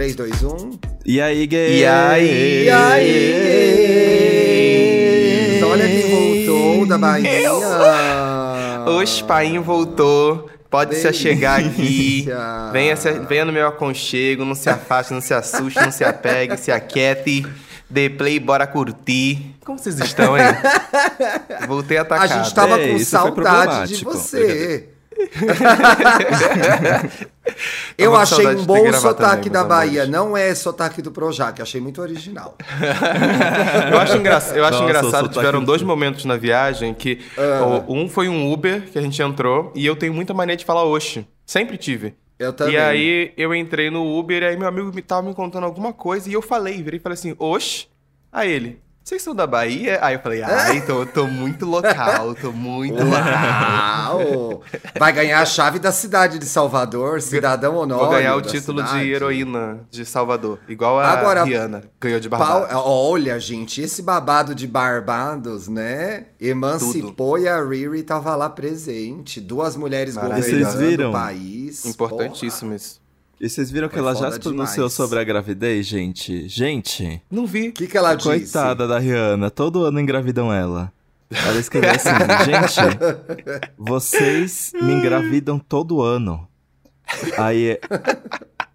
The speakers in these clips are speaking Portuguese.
3, 2, 1. E aí, gay? E aí? E aí, gays? Olha quem voltou da Bahia. O painho voltou. Pode se achegar aqui. Delícia. Venha, se- venha no meu aconchego. Não se afaste, não se assuste, não se apegue, se aquiete. Dê play, bora curtir. Como vocês estão, hein? Voltei A atacado. gente tava É, com saudade de você. Eu achei um bom sotaque também, da Bahia. Não é sotaque do Projac, achei muito original. Eu acho, engra... eu acho Nossa, engraçado, tiveram do- dois momentos na viagem que Ah. um foi um Uber que a gente entrou e eu tenho muita mania de falar oxe. Sempre tive. Eu também. E aí eu entrei no Uber e aí meu amigo me tava me contando alguma coisa e eu falei, virei e falei assim, oxe. Aí ele, vocês são da Bahia? Aí eu falei, ai, tô, tô muito local, tô muito local. Vai ganhar a chave da cidade de Salvador, cidadão honório. Vou ganhar o título cidade. de heroína de Salvador, igual a Agora, Rihanna ganhou de Barbados. olha, gente, esse babado de Barbados, né? Emancipou e a Riri tava lá presente. Duas mulheres governando Vocês viram? o país. Importantíssimo isso. E vocês viram que Foi ela já se pronunciou demais. sobre a gravidez, gente? Gente, Não vi. O que, que ela disse? coitada da Rihanna, todo ano engravidam ela. Ela escreveu assim, gente, vocês me engravidam todo ano. Aí,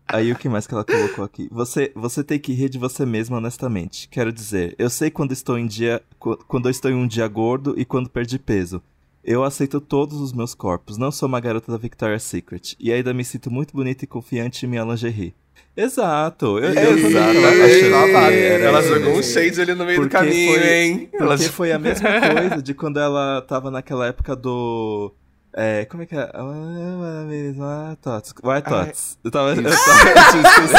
aí o que mais que ela colocou aqui? Você, você tem que rir de você mesma honestamente. Quero dizer, eu sei quando estou em dia, qu- quando eu estou em um dia gordo e quando perdi peso. Eu aceito todos os meus corpos, não sou uma garota da Victoria's Secret. E ainda me sinto muito bonita e confiante em minha lingerie. Exato. Eu, eu achando que era Ela jogou um shade ali no meio do Porque caminho, foi- hein? Ela Porque foi a mesma coisa de quando ela tava naquela época do. É, como é que é? Ah, Tots. Why Tots? Eu tava. Eu tava eu esquecido.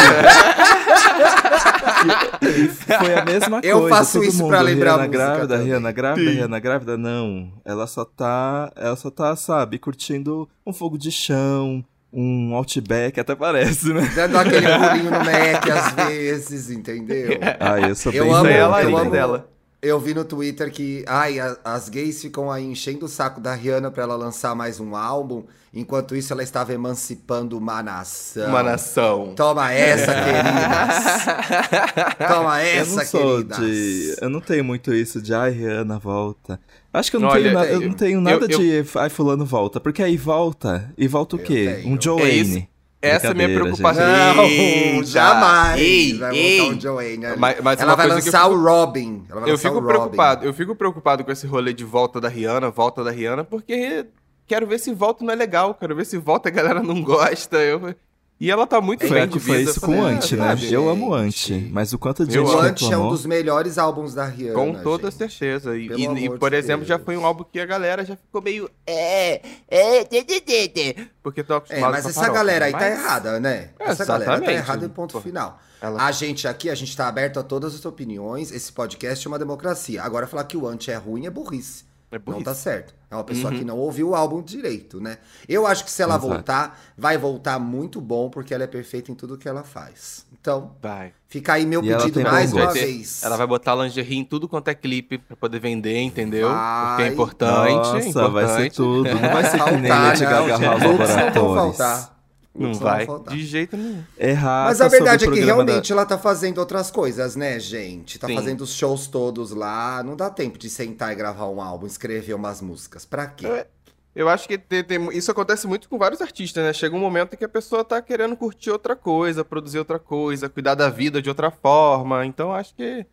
E foi a mesma coisa. Eu faço todo isso mundo, pra lembrar a Rihanna música grávida, também. Rihanna grávida, Rihanna grávida. Não. Ela só tá. Ela só tá, sabe, curtindo um fogo de chão, um outback, até parece, né? Dando aquele pulinho no Mac às vezes, entendeu? Ah, eu sou Eu bem amo, Isso aí é a eu amo- dela. Eu vi no Twitter que ai, a- as gays ficam aí enchendo o saco da Rihanna pra ela lançar mais um álbum, enquanto isso ela estava emancipando uma nação. Uma nação. Toma essa, queridas. Toma Eu essa, não sou queridas. de. Eu não tenho muito isso de ai, Rihanna, volta. Acho que eu não Olha, tenho nada. Eu não tenho nada Eu- de ai, fulano volta. Porque aí volta. E volta o Eu quê? tenho. Um Joe É. Essa é a minha preocupação. Não, Eita. jamais Ei, vai ei. o Joanne ali. Mas- mas ela vai lançar eu o Robin. Ela vai Eu fico o Robin. preocupado, eu fico preocupado com esse rolê de volta da Rihanna, volta da Rihanna, porque quero ver se volta não é legal, quero ver se volta a galera não gosta. Eu... E ela tá muito Foi, bem de foi vida. isso com o Anti, né? gente. Eu amo o Anti. Mas o quanto de O. Ant é um dos melhores álbuns da Rihanna. Com toda gente. certeza. E, e- e, de por exemplo, já Deus. foi um álbum que a galera já ficou meio. É, é, tê, tê, tê", porque tô É, acostumado mas com a essa farofa, galera aí tá mas- errada, né? Essa galera tá Exatamente. errada em ponto Pô, final. ela- A gente aqui, a gente tá aberto a todas as opiniões. Esse podcast é uma democracia. Agora, falar que o anti é ruim é burrice. É Não tá certo. É uma pessoa Uhum. que não ouviu o álbum direito, né? Eu acho que se ela Exato. voltar, vai voltar muito bom, porque ela é perfeita em tudo que ela faz. Então, Vai. fica aí meu E pedido mais uma gosto. vez. Ela vai botar lingerie em tudo quanto é clipe pra poder vender, entendeu? Vai. Porque é importante. Nossa, é importante. vai ser tudo. Não vai ser que nem Lady Gaga. House não vão faltar. Não vai. faltar. De jeito nenhum. Errar. Mas a verdade é que realmente ela tá fazendo outras coisas, né, gente? Tá Sim. fazendo os shows todos lá. Não dá tempo de sentar e gravar um álbum, escrever umas músicas. Pra quê? É. Eu acho que tem- tem- isso acontece muito com vários artistas, né? Chega um momento em que a pessoa tá querendo curtir outra coisa, produzir outra coisa, cuidar da vida de outra forma. Então acho que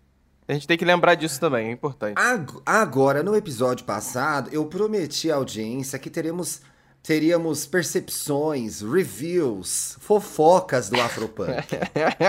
a gente tem que lembrar disso também, é importante. Ag- Agora, no episódio passado, eu prometi à audiência que teremos, teríamos percepções, reviews, fofocas do Afropunk.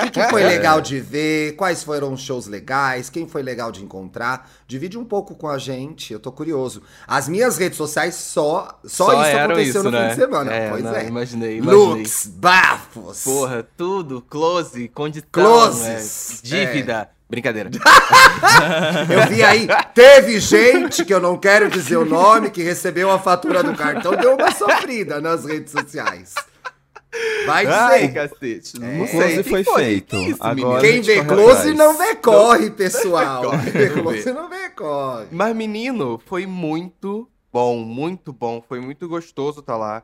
O que, foi legal de ver? Quais foram os shows legais? Quem foi legal de encontrar? Divide um pouco com a gente, eu tô curioso. As minhas redes sociais só, só, isso eram aconteceu isso, no né? fim de semana. É, pois não, é. imaginei, imaginei. Looks, bafos. Porra, tudo, close, condição, Closes, é, dívida. Brincadeira. Eu vi aí, teve gente que eu não quero dizer o nome, que recebeu a fatura do cartão, deu uma sofrida nas redes sociais. Vai Ai, dizer. cacete. É. Não O sei. que foi foi? feito. Que isso, Agora- Quem vê close não vê corre, pessoal. Quem vê close não não vê corre. Mas, menino, foi muito bom, muito bom. Foi muito gostoso estar lá.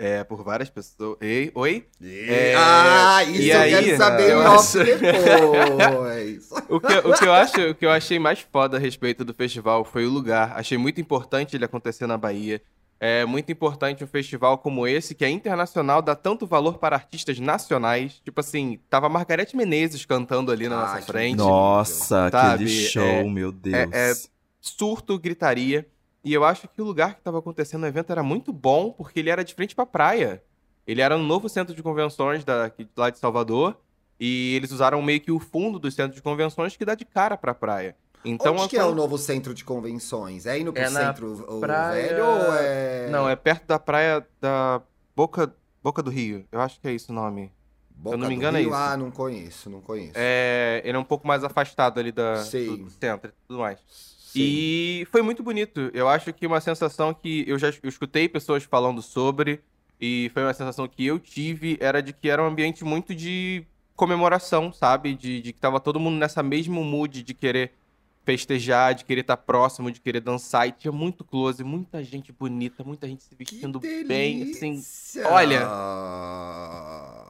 É, por várias pessoas. Ei, oi? É... Ah, isso eu aí, quero saber eu acho... depois. o, que, o, que eu acho, o que eu achei mais foda a respeito do festival foi o lugar. Achei muito importante ele acontecer na Bahia. É muito importante um festival como esse, que é internacional, dá tanto valor para artistas nacionais. Tipo assim, tava a Margarete Menezes cantando ali na Ai, nossa frente. Nossa, sabe? aquele show, é, meu Deus. É, é surto, gritaria. E eu acho que o lugar que estava acontecendo o evento era muito bom, porque ele era de frente para a praia. Ele era no novo centro de convenções da, lá de Salvador. E eles usaram meio que o fundo do centro de convenções que dá de cara para a praia. Então, Onde que é o novo centro de convenções? É indo pro é centro praia... velho ou é. Não, é perto da praia da Boca, Boca do Rio. Eu acho que é isso o nome. Boca eu não me engano é Rio? é isso. Ah, não conheço, não conheço. É, ele é um pouco mais afastado ali da, do, do centro e tudo mais. Sim. E foi muito bonito. Eu acho que uma sensação que eu já eu escutei pessoas falando sobre, e foi uma sensação que eu tive, era de que era um ambiente muito de comemoração, sabe? De, de que tava todo mundo nessa mesmo mood de querer festejar, de querer estar tá próximo, de querer dançar. E tinha muito close, muita gente bonita, muita gente se vestindo bem. Assim, olha.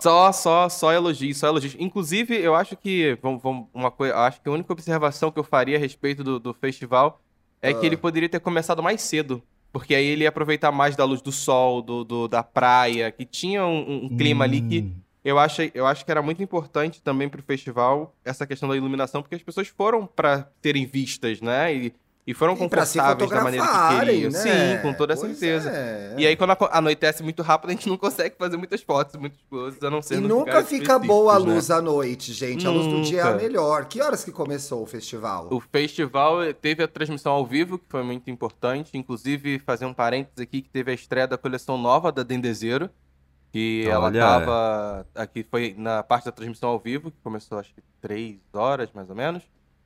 Só, só, só elogios, só elogios. Inclusive, eu acho que. Vamos, vamos, uma coisa, acho que a única observação que eu faria a respeito do, do festival é que ele ah. poderia ter começado mais cedo. Porque aí ele ia aproveitar mais da luz do sol, do, do da praia, que tinha um, um clima hum. ali que hum eu acho, eu acho que era muito importante também para o festival essa questão da iluminação, porque as pessoas foram para terem vistas, né? E, e foram confortáveis da maneira que queriam. Né? Sim, com toda pois certeza. É. E aí, quando anoitece muito rápido, a gente não consegue fazer muitas fotos, muitos closes, a não ser E nunca fica boa a né? luz né? à noite, gente. A luz do dia é a melhor. Que horas que começou o festival? O festival teve a transmissão ao vivo, que foi muito importante. Inclusive, fazer um parênteses aqui, que teve a estreia da coleção nova da Dendezeiro que Olha. ela tava. Aqui foi na parte da transmissão ao vivo, que começou acho que três horas, mais ou menos.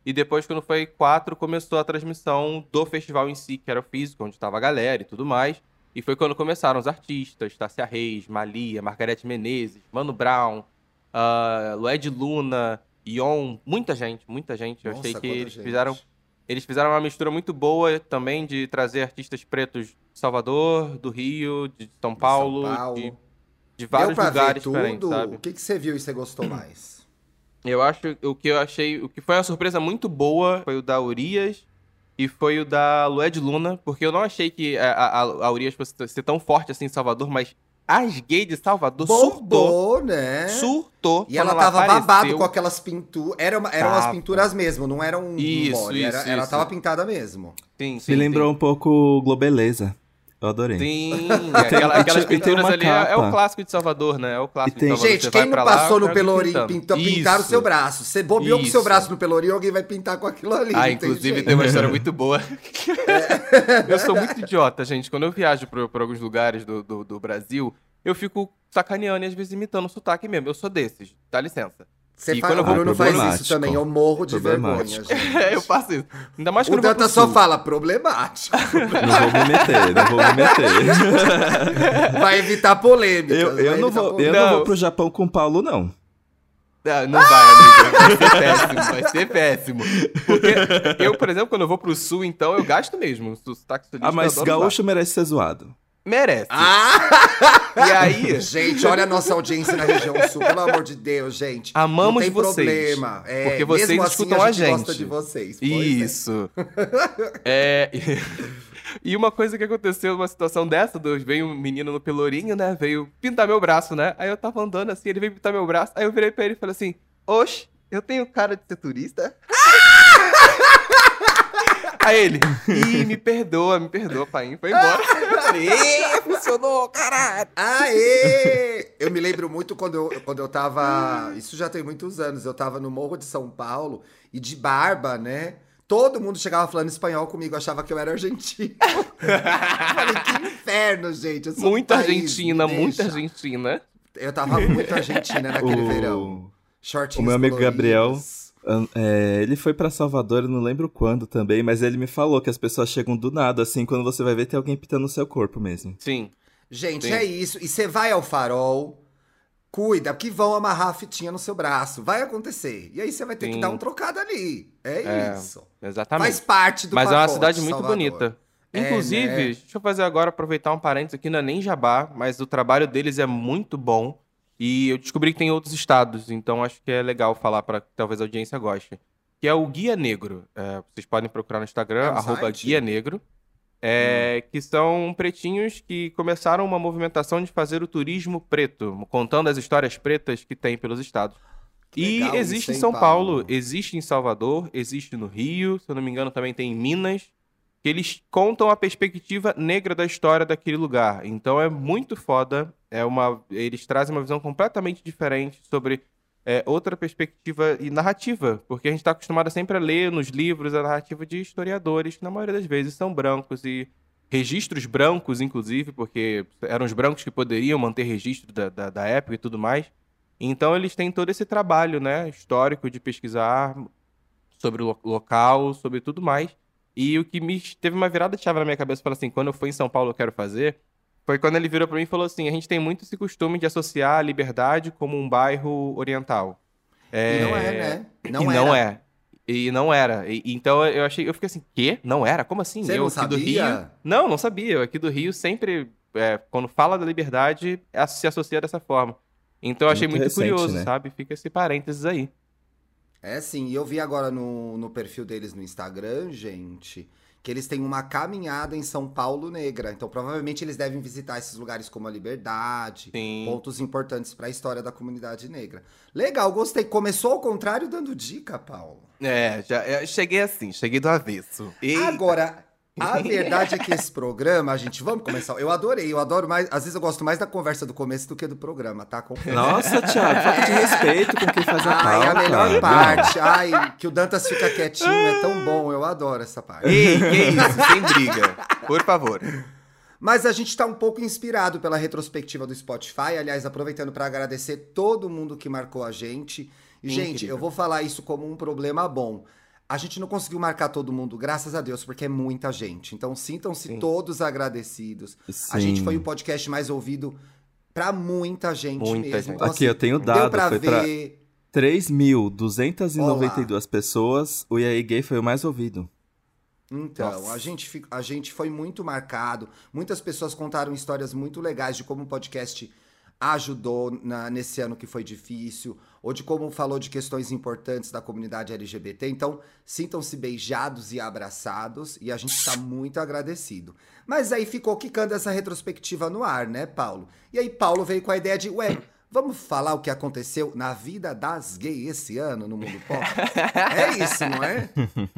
E depois, quando foi quatro, começou a transmissão do festival em si, que era o físico, onde tava a galera e tudo mais. E foi quando começaram os artistas, Tássia Reis, Malia, Margarete Menezes, Mano Brown, uh, Lued Luna, Ion, muita gente, muita gente. Eu Nossa, achei que eles gente. fizeram. Eles fizeram uma mistura muito boa também de trazer artistas pretos de Salvador, do Rio, de São Paulo, de, São Paulo. de de vários Deu pra lugares ver tudo? diferentes, sabe? O que, que você viu e você gostou mais? Eu acho o que eu achei, o que foi uma surpresa muito boa foi o da Urias e foi o da Lued Luna, porque eu não achei que a, a, a Urias fosse ser tão forte assim em Salvador, mas as gays de Salvador Bombou, surtou. né? Surtou. E ela tava apareceu. babado com aquelas pinturas. Era uma, eram tava. as pinturas mesmo, não eram isso, mole, isso, era, isso. Ela tava pintada mesmo. Sim, sim. Me lembrou sim. um pouco Globeleza. Eu adorei. Tem. Aquela, aquelas pinturas ali é, é, o clássico de Salvador, né? É o clássico tem... de Salvador. Gente, quem não passou lá, no Pelourinho pintou, pintaram o seu braço. Você bobeou com o seu braço no Pelourinho, alguém vai pintar com aquilo ali. Ah, inclusive tem, tem uma história muito boa. É. eu sou muito idiota, gente. Quando eu viajo para alguns lugares do, do, do Brasil, eu fico sacaneando e às vezes imitando o sotaque mesmo. Eu sou desses, dá licença. Você fala, o Bruno faz isso também, eu morro de vergonha, gente. É, eu faço isso. Ainda mais quando o Danta só fala problemático. não vou me meter, não vou me meter. Vai evitar polêmica. Eu, eu, não, vou, eu não. não vou pro Japão com o Paulo, não. Não, não vai, amigo. Vai ser péssimo, vai ser péssimo. Porque eu, por exemplo, quando eu vou pro sul, então, eu gasto mesmo. Ah, mas gaúcho merece ser zoado. Merece. Ah! E aí? gente, olha a nossa audiência na região sul, pelo amor de Deus, gente. Amamos Não tem vocês. problema. É, porque vocês assim, escutam a gente. A gente gosta de vocês. É. Isso. É. é... E uma coisa que aconteceu numa situação dessa, veio um menino no pelourinho, né? Veio pintar meu braço, né? Aí eu tava andando assim, ele veio pintar meu braço. Aí eu virei pra ele e falei assim: Oxe, eu tenho cara de ser turista? Aí ele, ih, me perdoa, me perdoa, pai. Foi embora. eu falei, funcionou, caralho. Aê! Eu me lembro muito quando eu, quando eu tava. Isso já tem muitos anos. Eu tava no Morro de São Paulo e de barba, né? Todo mundo chegava falando espanhol comigo, achava que eu era argentino. falei, que inferno, gente. muita país, Argentina, muita Argentina. Eu tava muito Argentina naquele o... verão. Shortinhos o meu amigo coloridos. Gabriel é, ele foi para Salvador, eu não lembro quando também, mas ele me falou que as pessoas chegam do nada, assim, quando você vai ver, tem alguém pitando no seu corpo mesmo. Sim. Gente, Sim. é isso. E você vai ao farol, cuida, que vão amarrar a fitinha no seu braço. Vai acontecer. E aí você vai ter Sim. que dar um trocado ali. É, é, isso. Exatamente. Faz parte do Mas pacote, é uma cidade muito Salvador. bonita. Inclusive, né? deixa eu fazer agora, aproveitar um parênteses aqui, não é nem jabá, mas o trabalho deles é muito bom. E eu descobri que tem outros estados, então acho que é legal falar para que talvez a audiência goste. Que é o Guia Negro. É, vocês podem procurar no Instagram, É um arroba site? Guia Negro. É, Que são pretinhos que começaram uma movimentação de fazer o turismo preto, contando as histórias pretas que tem pelos estados. E legal existe isso, em São Paulo, Paulo? existe em Salvador, existe no Rio, se eu não me engano também tem em Minas, que eles contam a perspectiva negra da história daquele lugar. Então é muito foda, é uma, eles trazem uma visão completamente diferente sobre é, outra perspectiva e narrativa, porque a gente está acostumado sempre a ler nos livros a narrativa de historiadores, que na maioria das vezes são brancos e registros brancos, inclusive, porque eram os brancos que poderiam manter registro da, da, da época e tudo mais. Então eles têm todo esse trabalho, né, histórico de pesquisar sobre o lo- local, sobre tudo mais. E o que me teve uma virada de chave na minha cabeça, falou assim, quando eu for em São Paulo eu quero fazer, foi quando ele virou pra mim e falou assim, a gente tem muito esse costume de associar a Liberdade como um bairro oriental. E não é, né? Não e era. não é. E não era. E- então eu achei, eu fiquei assim, quê? Não era? Como assim? Você eu não aqui do Rio. sabia? Não, não sabia. Eu aqui do Rio sempre, é, quando fala da liberdade, é- se associa dessa forma. Então eu achei Muito muito, curioso, né? sabe? Fica esse parênteses aí. É sim, e eu vi agora no, no perfil deles no Instagram, gente, que eles têm uma caminhada em São Paulo Negra. Então, provavelmente, eles devem visitar esses lugares como a Liberdade, Sim. pontos importantes para a história da comunidade negra. Legal, gostei. Começou ao contrário dando dica, Paulo. É, já cheguei assim, cheguei do avesso. E Agora, a verdade é que esse programa, gente, vamos começar. Eu adorei, eu adoro mais. Às vezes eu gosto mais da conversa do começo do que do programa, tá? Confesso. Nossa, Thiago, falta de respeito com quem faz a Ai, pauta. a melhor parte. Ai, que o Dantas fica quietinho é tão bom. Eu adoro essa parte. Ei, que isso, sem briga. Por favor. Mas a gente tá um pouco inspirado pela retrospectiva do Spotify. Aliás, aproveitando para agradecer todo mundo que marcou a gente. E, gente, Incrível. eu vou falar isso como um problema bom. A gente não conseguiu marcar todo mundo, graças a Deus, porque é muita gente. Então, sintam-se todos agradecidos. A Sim. gente foi o podcast mais ouvido pra muita gente Muita mesmo. gente. Então, Aqui, eu tenho deu dado, pra foi ver. pra 3.292 pessoas, o E aí Gay foi o mais ouvido. Então, Nossa. a gente, a gente foi muito marcado. Muitas pessoas contaram histórias muito legais de como o podcast ajudou na- nesse ano que foi difícil, ou de como falou de questões importantes da comunidade LGBT. Então, sintam-se beijados e abraçados, e a gente está muito agradecido. Mas aí ficou quicando essa retrospectiva no ar, né, Paulo? E aí, Paulo veio com a ideia de, ué, vamos falar o que aconteceu na vida das gays esse ano no mundo pop? é isso, não é?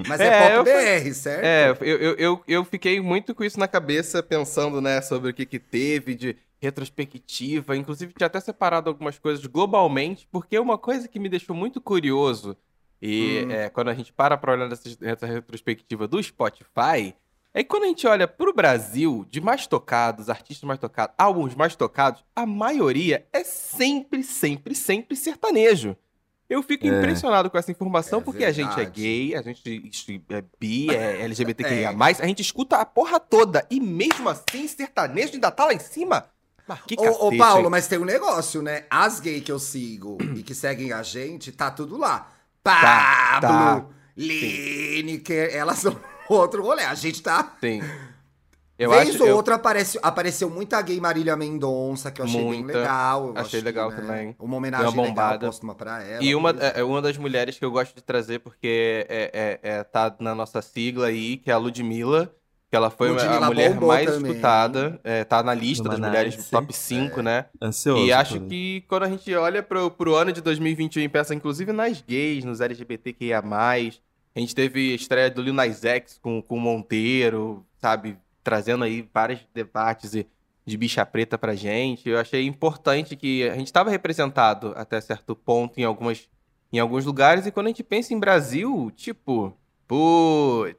Mas é, É, pop BR, certo? É, eu, eu, eu, eu fiquei muito com isso na cabeça, pensando, né, sobre o que, que teve de retrospectiva. Inclusive, tinha até separado algumas coisas globalmente, porque uma coisa que me deixou muito curioso, e Hum. é, quando a gente para pra olhar nessa, nessa retrospectiva do Spotify, é que quando a gente olha pro Brasil, de mais tocados, artistas mais tocados, álbuns mais tocados, a maioria é sempre, sempre, sempre sertanejo. Eu fico É. impressionado com essa informação, É porque a gente é verdade. gay, a gente é bi, é LGBTQIA+, a gente escuta a porra toda, e mesmo assim, sertanejo ainda tá lá em cima? Mas que Ô, ô, Paulo, hein? mas tem um negócio, né? As gays que eu sigo e que seguem a gente, tá tudo lá. Tá, Pablo, tá. Lineker, elas são outro rolê. A gente tá. Sim. Eu Vez acho, ou eu- outra aparece, apareceu muita gay Marília Mendonça, que eu achei bem Muita. legal. eu Achei acho legal que, né, também. Uma homenagem uma legal, bombada. póstuma pra ela. E uma, é, é uma das mulheres que eu gosto de trazer, porque é, é- é- tá na nossa sigla aí, que é a Ludmilla, que ela foi a mulher mais também. escutada, é, tá na lista das mulheres top 5, né? Ansioso. E acho que quando a gente olha pro, pro ano de 2021 e pensa, inclusive, nas gays, nos LGBTQIA+, a gente teve a estreia do Lil Nas X com, com o Monteiro, sabe? Trazendo aí vários debates e- de bicha preta pra gente. Eu achei importante que a gente estava representado até certo ponto em, algumas, em alguns lugares. E quando a gente pensa em Brasil, tipo, putz,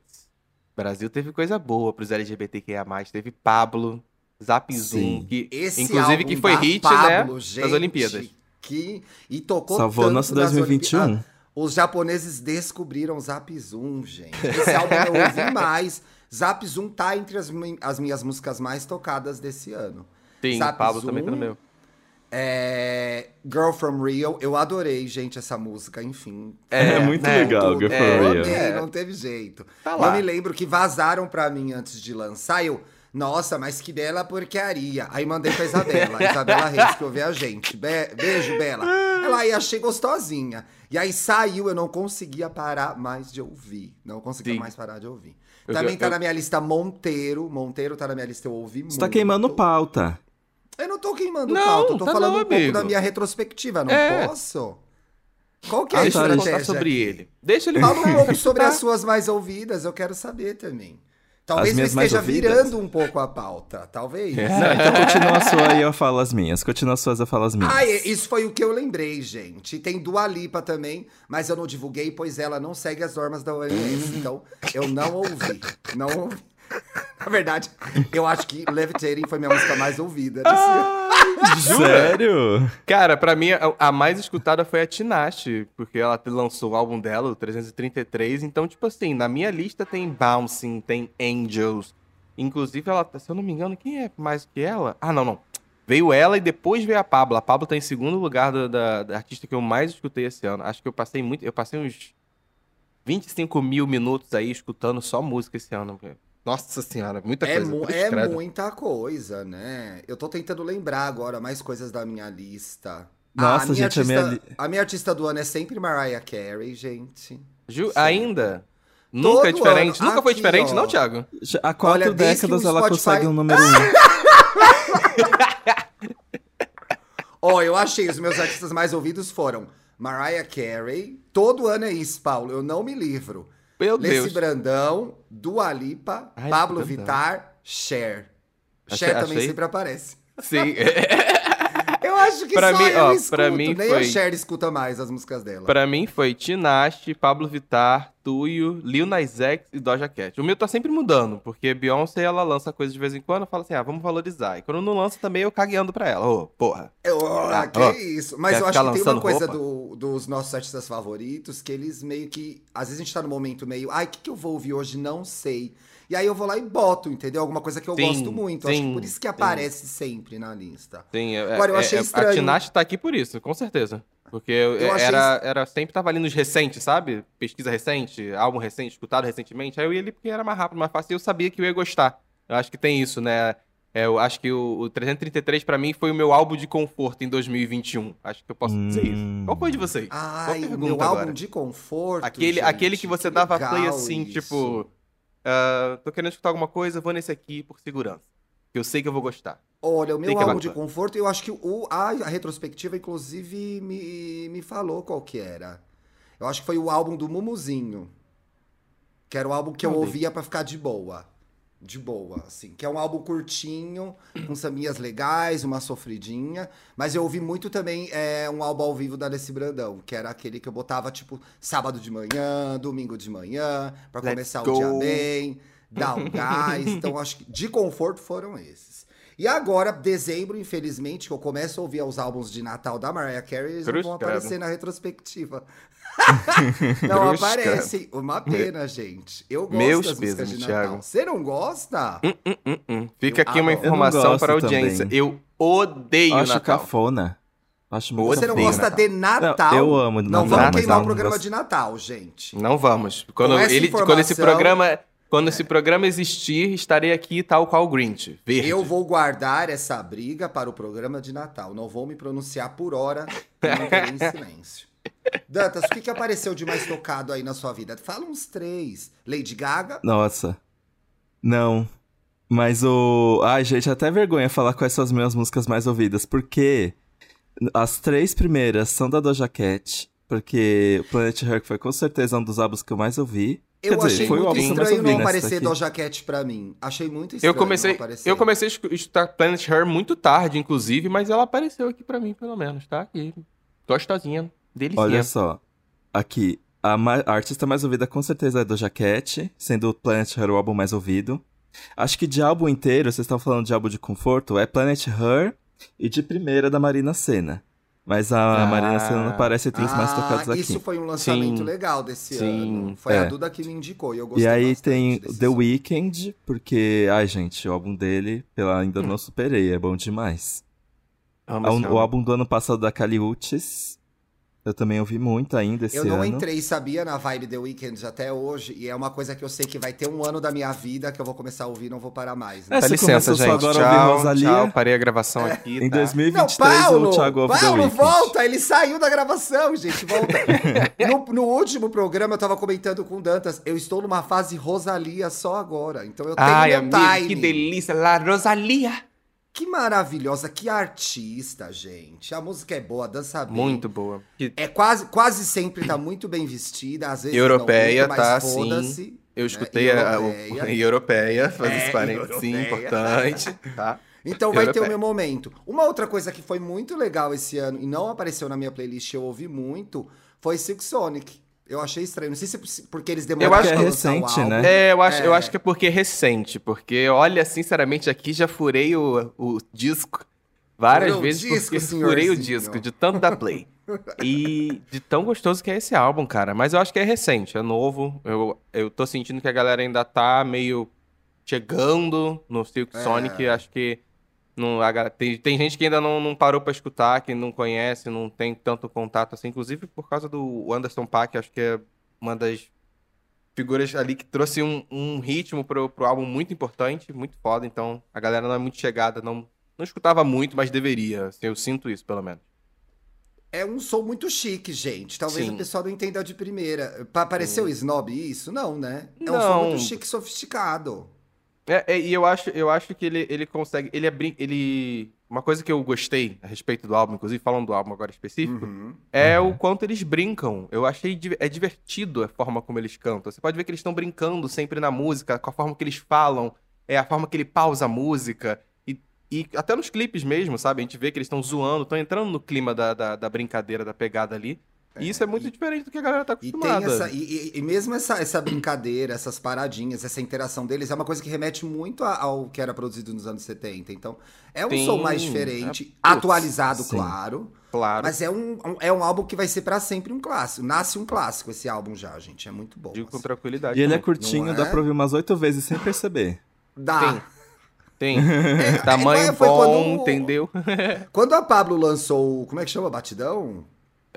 Brasil teve coisa boa pros LGBTQIA+. Teve Pablo, Zap Zoom, que Esse inclusive que foi hit, Pablo, né, gente, das Olimpíadas. Que... E tocou Salvou tanto nosso nas 2021. Olimpí- Ah, os japoneses descobriram Zap Zoom, gente. Esse álbum eu ouvi mais. Zap Zoom tá entre as, as minhas músicas mais tocadas desse ano. Sim, Zap Pablo também tá no Zoom. meu. É, Girl From Rio, eu adorei, gente, essa música, enfim. É, muito né, legal, Tudo, Girl é, From eu Rio. amei, É. não teve jeito. Tá eu lá. me lembro que vazaram pra mim antes de lançar, eu... Nossa, mas que bela porcaria. Aí mandei pra Isabela, Isabela Reis, que ouve a gente. Be- beijo, Bela. Ela aí achei gostosinha. E aí saiu, eu não conseguia parar mais de ouvir. Não conseguia Sim. mais parar de ouvir. Eu- Também eu- tá eu- na minha lista Monteiro. Monteiro tá na minha lista, eu ouvi muito. Você tá queimando pauta. Eu não tô queimando Não, pauta, eu tô tá falando não, um pouco da minha retrospectiva, não É. posso? Qual que é a Deixa tá, ele estratégia? sobre ele. Deixa ele Fala um pouco sobre Tá. as suas mais ouvidas, eu quero saber também. Talvez eu esteja virando um pouco a pauta, talvez. É. Não, então continua a sua e eu falo as minhas. Continua as suas, eu falo as minhas. Ah, e- isso foi o que eu lembrei, gente. Tem Dua Lipa também, mas eu não divulguei, pois ela não segue as normas da OMS. então, eu não ouvi. Não ouvi. Na verdade, eu acho que Levitating foi minha música mais ouvida desse ano. Sério? Cara, pra mim, a, a mais escutada foi a Tinashe, porque ela lançou o álbum dela, o 333. Então, tipo assim, na minha lista tem Bouncing, tem Angels. Inclusive, ela, se eu não me engano, quem é mais que ela? Ah, não, não. Veio ela e depois veio a Pablo. A Pablo tá em segundo lugar da, da- da artista que eu mais escutei esse ano. Acho que eu passei muito. Eu passei uns 25 mil minutos aí escutando só música esse ano. Nossa senhora, muita É, coisa. mu- é credo. muita coisa, né? Eu tô tentando lembrar agora mais coisas da minha lista. Nossa, a minha gente, a artista, minha li- a minha artista do ano é sempre Mariah Carey, gente. Ju, ainda? Nunca é diferente? ano. Nunca foi Aqui, diferente, ó. não, Thiago? Há quatro Olha, décadas ela Spotify- consegue um número um. Ó, eu achei, os meus artistas mais ouvidos foram Mariah Carey. Todo ano é isso, Paulo, eu não me livro. Meu Leci Deus. Brandão, Dua Lipa, Ai, Pablo. Vittar, Cher. Achei- Cher também achei- sempre aparece. Sim. Acho que Pra só mim, eu ó, escuto, pra mim nem foi- a Cher escuta mais as músicas dela. pra mim foi Tinashe, Pablo Vittar, Tuyo, Lil Nas X e Doja Cat. O meu tá sempre mudando, porque Beyoncé, ela lança coisas de vez em quando, eu falo assim, ah, vamos valorizar. E quando não lança também, eu cagueando pra ela. Ô, porra. Eu, ah, que ó, isso. Mas eu acho que tem uma coisa do- dos nossos artistas favoritos que eles meio que. Às vezes a gente tá no momento meio. Ai, o que, que eu vou ouvir hoje? Não sei. E aí eu vou lá e boto, entendeu? Alguma coisa que eu Sim, gosto muito. acho que sim, por isso que sim. aparece sempre na lista. Sim, é- Agora, eu é- achei é- estranho. A Tinashe tá aqui por isso, com certeza. Porque eu- Eu achei era, era, sempre tava ali nos recentes, sabe? Pesquisa recente, álbum recente, escutado recentemente. Aí eu ia ali porque era mais rápido, mais fácil e eu sabia que eu ia gostar. Eu acho que tem isso, né? É, eu acho que o, o 333 pra mim foi o meu álbum de conforto em 2021. Acho que eu posso dizer isso. Hum. Qual foi de vocês? Ai, meu álbum agora. de conforto. Aquele, gente, aquele que você dava play assim, isso. tipo. Ah, tô querendo escutar alguma coisa, vou nesse aqui por segurança. Que eu sei que eu vou gostar. Olha, o Sei meu é álbum de conforto, eu acho que o, a, a retrospectiva, inclusive, me, me falou qual que era. Eu acho que foi o álbum do Mumuzinho. Que era o álbum que eu ouvia pra ficar de boa. De boa, assim. Que é um álbum curtinho, com saminhas legais, uma sofridinha. Mas eu ouvi muito também é, um álbum ao vivo da Alessi Brandão, que era aquele que eu botava, tipo, sábado de manhã, domingo de manhã, pra Let's começar go. o dia bem, dar um gás. Então, acho que de conforto foram esses. E agora, dezembro, infelizmente, que eu começo a ouvir os álbuns de Natal da Mariah Carey, eles não vão aparecer na retrospectiva. não aparecem. Uma pena, gente. Eu gosto Meus das músicas pesos, de Natal. Thiago. Você não gosta? Hum, hum. Fica Eu aqui uma informação não para a audiência. também. Eu odeio Acho Natal. cafona. Acho muito Você Você não gosta Natal. de Natal? Não, eu amo Não Natal, vamos mas queimar o não programa gosto. de Natal, gente. Não vamos. Quando, ele, quando esse informação- programa, quando esse programa existir, estarei aqui tal qual o Grinch, verde. Eu vou guardar essa briga para o programa de Natal. Não vou me pronunciar por hora em silêncio. Dantas, o que, que apareceu de mais tocado aí na sua vida? Fala uns três. Lady Gaga? Nossa. Não. Mas o. Ai, gente, até vergonha falar quais são as minhas músicas mais ouvidas, porque as três primeiras são da Doja Cat, porque o Planet Her foi com certeza um dos álbuns que eu mais ouvi. Eu Quer dizer, achei foi o muito estranho não aparecer. Doja Cat pra mim. Achei muito estranho Eu comecei, não aparecer. eu comecei a escutar Planet Her muito tarde, inclusive, mas ela apareceu aqui pra mim, pelo menos, tá? Aqui. Gostosinha. Delicinha. Olha só. Aqui, a, ma- a artista mais ouvida com certeza é Doja Cat, sendo o Planet Her o álbum mais ouvido. Acho que de álbum inteiro, vocês estão falando de álbum de conforto, é Planet Her e de primeira da Marina Senna. Mas a Ah. Marina Senna não aparece entre os mais tocados aqui. Isso foi um lançamento Sim. legal desse Sim. ano. Foi a É. Duda que me indicou e eu gostei E aí tem The. Weeknd, porque, ai gente, o álbum dele, pela ainda não superei, é bom demais. Amo A- esse o álbum. do ano passado da Kali Uchis, eu também ouvi muito ainda esse Eu não ano. entrei, sabia, na vibe The Weeknd até hoje. E é uma coisa que eu sei que vai ter um ano da minha vida que eu vou começar a ouvir e não vou parar mais. né? É, Dá licença, gente. agora Tchau, Rosalia? tchau. Parei a gravação aqui. Em tá? 2023, Não, Paulo! o Thiago ouve The Paulo, Weeknd. volta! Ele saiu da gravação, gente, volta. no, no último programa, eu tava comentando com o Dantas, eu estou numa fase Rosalia só agora. Então eu tenho Ai, meu amigo, time. que delícia. La Rosalia. Que maravilhosa, que artista, gente. A música é boa, dança bem. Muito boa. É quase, quase sempre tá muito bem vestida, às vezes Europeia, não muito, tá, mas sim. foda-se. Eu né? escutei a, o, Europeia. em europeia, faz É, esse parênteses, sim, europeia. importante. Tá? Então vai ter o Europeia. meu momento. Uma outra coisa que foi muito legal esse ano e não apareceu na minha playlist, eu ouvi muito, foi Silk Sonic. Eu achei estranho. Não sei se é porque eles demoraram Eu acho que é recente, né? É, eu acho, eu É. acho que é porque é recente, porque, olha, sinceramente, aqui já furei o, o disco várias Furou o vezes, disco, porque furei o disco, de tanto da Play. E de tão gostoso que é esse álbum, cara. Mas eu acho que é recente, é novo. Eu, eu tô sentindo que a galera ainda tá meio chegando no Silk É. Sonic. Acho que não, tem, tem gente que ainda não, não parou pra escutar, que não conhece, não tem tanto contato assim. Inclusive por causa do Anderson Paak, acho que é uma das figuras ali que trouxe um, um ritmo pro, pro álbum muito importante, muito foda. Então a galera não é muito chegada, não, não escutava muito, mas deveria. Assim, eu sinto isso, pelo menos. É um som muito chique, gente. Talvez Sim. o pessoal não entenda de primeira. Pa- Pareceu snob isso? Não, né? É um Não. som muito chique e sofisticado. É, é, e eu acho, eu acho que ele, ele consegue. Ele é brin- ele Uma coisa que eu gostei a respeito do álbum, inclusive falando do álbum agora específico, Uhum. é Uhum. o quanto eles brincam. Eu achei di- é divertido a forma como eles cantam. Você pode ver que eles estão brincando sempre na música, com a forma que eles falam, é a forma que ele pausa a música. E, e até nos clipes mesmo, sabe? A gente vê que eles estão zoando, estão entrando no clima da, da, da brincadeira, da pegada ali. E isso é muito diferente do que a galera tá E acostumada. tem essa. E, e- e mesmo essa, essa brincadeira, essas paradinhas, essa interação deles é uma coisa que remete muito a- ao que era produzido nos anos 70. Então, é um Sim, som mais é- diferente, putz, atualizado, sim. claro. Claro. Mas é um, um- é um álbum que vai ser pra sempre um clássico. Nasce um clássico esse álbum já, gente. É muito bom. Digo com assim. tranquilidade. E ele é curtinho, Não dá é? pra ouvir umas oito vezes sem perceber. Dá. Tem. É, Tamanho foi bom, quando- entendeu? Quando a Pablo lançou. o- Como é que chama? Batidão?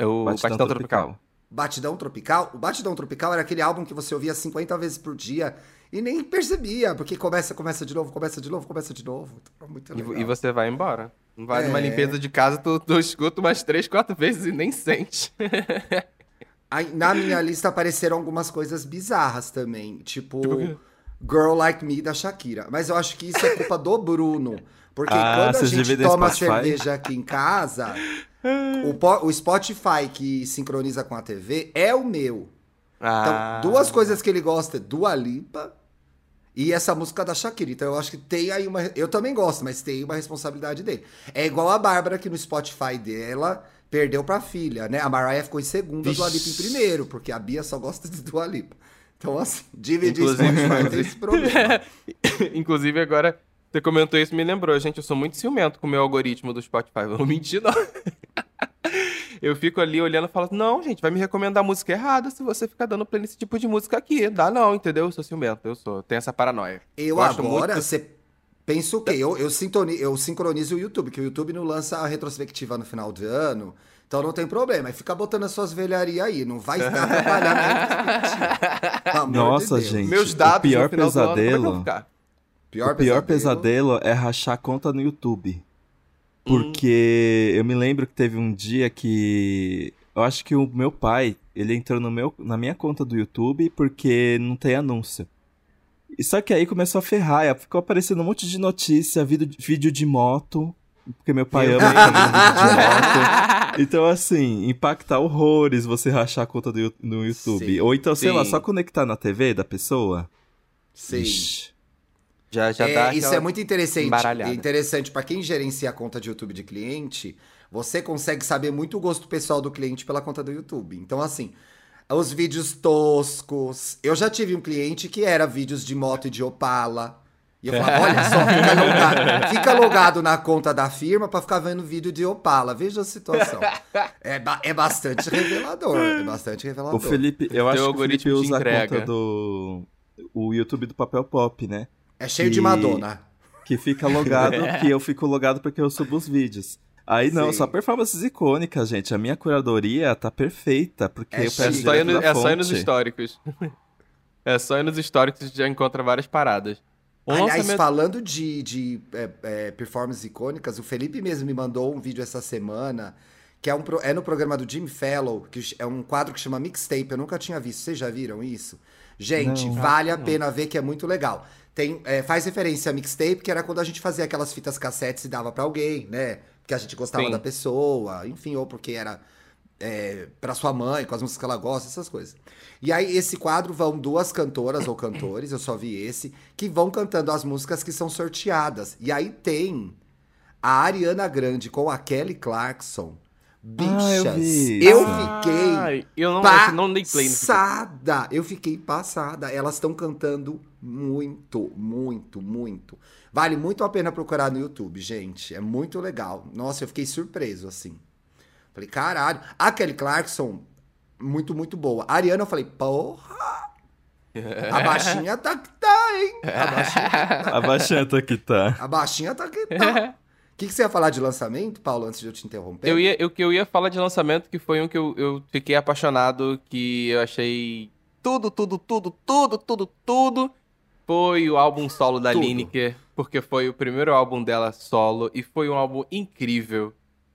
É o Batidão, Tropical. Batidão Tropical. O Batidão Tropical era aquele álbum que você ouvia 50 vezes por dia e nem percebia, porque começa, começa de novo, começa de novo, começa de novo. Então, é muito E, legal. e você vai embora. Não vai É. numa limpeza de casa, tu, tu escuta umas três, quatro vezes e nem sente. Aí, na minha lista apareceram algumas coisas bizarras também, tipo Tipo? Girl Like Me da Shakira. Mas eu acho que isso é culpa do Bruno. Porque Ah, quando a gente toma Spotify? cerveja aqui em casa, o, o Spotify que sincroniza com a TV é o meu. Então, Ah. duas coisas que ele gosta é Dua Lipa e essa música da Shakira. Então, eu acho que tem aí uma. Eu também gosto, mas tem uma responsabilidade dele. É igual a Bárbara, que no Spotify dela perdeu pra filha, né? A Mariah ficou em segundo, a Dua Lipa em Vixe. primeiro, porque a Bia só gosta de Dua Lipa. Então, assim, dividir Inclusive- Spotify tem esse problema. Inclusive, agora, você comentou isso me lembrou. Gente, eu sou muito ciumento com o meu algoritmo do Spotify. Eu não menti, não. Eu fico ali olhando e falo, não, gente, vai me recomendar música errada se você ficar dando play nesse tipo de música aqui. Dá não, entendeu? Eu sou ciumento, eu sou. Tenho essa paranoia. Eu Gosto agora, muito- você pensa o quê? Eu, eu, sintoni- eu sincronizo o YouTube, que o YouTube não lança a retrospectiva no final do ano. Então não tem problema. Aí fica botando as suas velharias aí. Não vai amor de Nossa, Deus. gente. Meus dados o pior no final do ano, como é que eu pesadelo- vou ficar? Pior o pior pesadelo é rachar conta no YouTube. Hum. Porque eu me lembro que teve um dia que. Eu acho que o meu pai, ele entrou no meu, na minha conta do YouTube porque não tem anúncio. E só que aí começou a ferrar, ficou aparecendo um monte de notícia, vídeo, vídeo de moto. Porque meu pai ama vídeo de moto. Então, assim, impacta horrores você rachar a conta do, no YouTube. Sim. Ou então, sei lá, só conectar na TV da pessoa. Sim. Ixi. Já, já É, dá isso é muito interessante. embaralhada. Interessante para quem gerencia a conta de YouTube de cliente, você consegue saber muito o gosto pessoal do cliente pela conta do YouTube. Então, assim, os vídeos toscos. Eu já tive um cliente que era vídeos de moto e de Opala. E eu falava, olha só, fica logado, fica logado na conta da firma para ficar vendo vídeo de Opala. Veja a situação. É, ba- é bastante revelador. É bastante revelador. O Felipe, eu acho que o Felipe usa a conta do o YouTube do Papel Pop, né? É cheio de E- Madonna. Que fica logado, que eu fico logado porque eu subo os vídeos. Aí não, Sim. só performances icônicas, gente. A minha curadoria tá perfeita, porque É eu É peço só, no- é só ir nos fonte. históricos. É só ir nos históricos que já encontra várias paradas. Um Aliás, lançamento- falando de, de é, é, performances icônicas, o Felipe mesmo me mandou um vídeo essa semana, que é, um, é no programa do Jimmy Fallon, que é um quadro que chama Mixtape. Eu nunca tinha visto. Vocês já viram isso? Gente, Não. vale a pena ver que é muito legal. Tem, é, faz referência a mixtape, que era quando a gente fazia aquelas fitas cassetes e dava pra alguém, né? Porque a gente gostava Sim. da pessoa, enfim, ou porque era é, para sua mãe, com as músicas que ela gosta, essas coisas. E aí, esse quadro vão duas cantoras ou cantores, eu só vi esse, que vão cantando as músicas que são sorteadas. E aí tem a Ariana Grande com a Kelly Clarkson. Ah, eu Bichas, vi eu isso. fiquei Ai, eu não, esse não dei play no passada. Eu fiquei passada. Elas estão cantando muito, muito, muito. Vale muito a pena procurar no YouTube, gente. É muito legal. Nossa, eu fiquei surpreso, assim. Falei, caralho. A Kelly Clarkson, muito, muito boa. A Ariana, eu falei, porra. A baixinha tá que tá, hein? A baixinha, baixanta que tá. a baixinha tá que tá. O que, que você ia falar de lançamento, Paulo, antes de eu te interromper? Eu ia, eu, que eu ia falar de lançamento, que foi um que eu, eu fiquei apaixonado, que eu achei tudo, tudo, tudo, tudo, tudo, tudo. Foi o álbum solo da Tudo. Lineker, porque foi o primeiro álbum dela solo e foi um álbum incrível,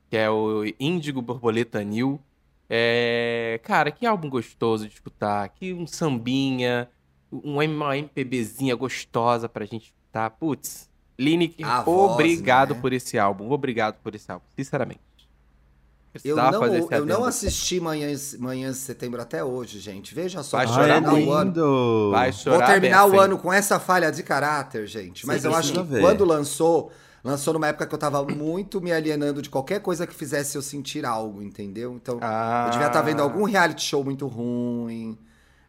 que é o Índigo Borboleta New. É, cara, que álbum gostoso de escutar, que um sambinha, um- uma MPBzinha gostosa pra gente escutar. Putz, Lineker, A voz, obrigado né? por esse álbum, obrigado por esse álbum, sinceramente. Eu não, fazer esse eu não assisti manhãs, manhãs de setembro até hoje, gente. Veja só. Vai vou chorar muito. o ano. Vai Vou chorar terminar beça, o ano com essa falha de caráter, gente. Mas eu acho que ver. quando lançou, lançou numa época que eu tava muito me alienando de qualquer coisa que fizesse eu sentir algo, entendeu? Então, Ah. eu devia estar vendo algum reality show muito ruim,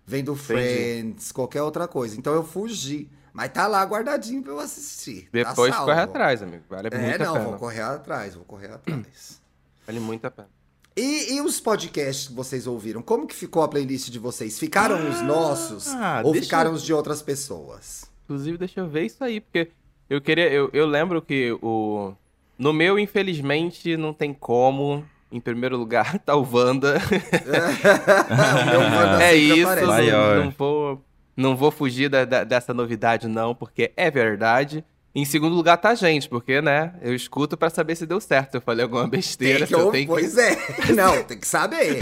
vendo Friends, qualquer outra coisa. Então eu fugi. Mas tá lá guardadinho pra eu assistir. Depois tá corre atrás, amigo. Vale É, muito a não, pena. vou correr atrás, vou correr atrás. Vale muito a pena. E, e os podcasts que vocês ouviram? Como que ficou a playlist de vocês? Ficaram os nossos Ah, ou ficaram eu- os de outras pessoas? Inclusive, deixa eu ver isso aí, porque eu queria. Eu, eu lembro que o. No meu, infelizmente, não tem como. Em primeiro lugar, tá o Wanda. O meu Wanda é isso. Não, Maior. não vou. Não vou fugir da- da- dessa novidade, não, porque é verdade. Em segundo lugar tá a gente, porque, né, eu escuto pra saber se deu certo. Se eu falei alguma besteira, Tem que, eu tenho que Pois é. Não, tem que saber.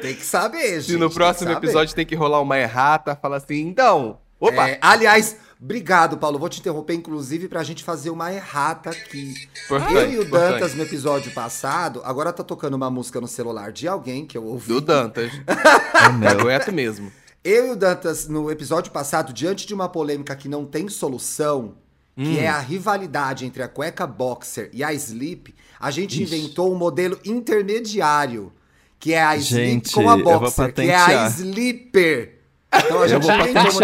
tem que saber, gente. Se no tem próximo que saber. episódio tem que rolar uma errata, fala assim, então. Opa! É, aliás, obrigado, Paulo. Vou te interromper, inclusive, pra gente fazer uma errata aqui. Importante, Eu e o importante. Dantas, no episódio passado, agora tá tocando uma música no celular de alguém que eu ouvi. Do Dantas. É Me meu. aguento mesmo. Eu e o Dantas, no episódio passado, diante de uma polêmica que não tem solução, que Hum. é a rivalidade entre a cueca boxer e a Sleep, a gente Ixi. inventou um modelo intermediário, que é a Sleep Gente, com a boxer, que é a. Sleeper. Então a Eu gente vou inventou.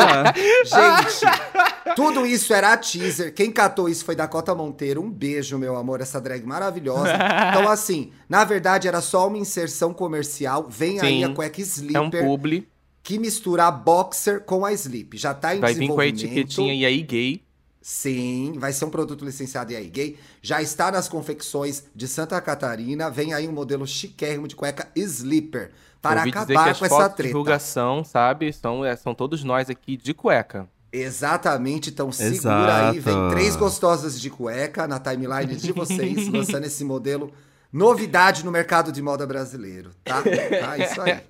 Gente, tudo isso era teaser. Quem catou isso foi Dakota Monteiro. Um beijo, meu amor, essa drag maravilhosa. Então, assim, na verdade era só uma inserção comercial. Vem aí Sim, a cueca É um publi. Que mistura a boxer com a Sleep. Já tá em Vai vir com a desenvolvimento. etiquetinha e aí gay. Sim, vai ser um produto licenciado EA Gay. Já está nas confecções de Santa Catarina. Vem aí um modelo chiquérrimo de cueca Sleeper. Para Ouvi dizer que acabar as com essa treta. divulgação, sabe, são, é, são todos nós aqui de cueca. Exatamente, então segura aí, vem Exato. três gostosas de cueca na timeline de vocês, lançando esse modelo. Novidade no mercado de moda brasileiro, tá? Tá, isso aí.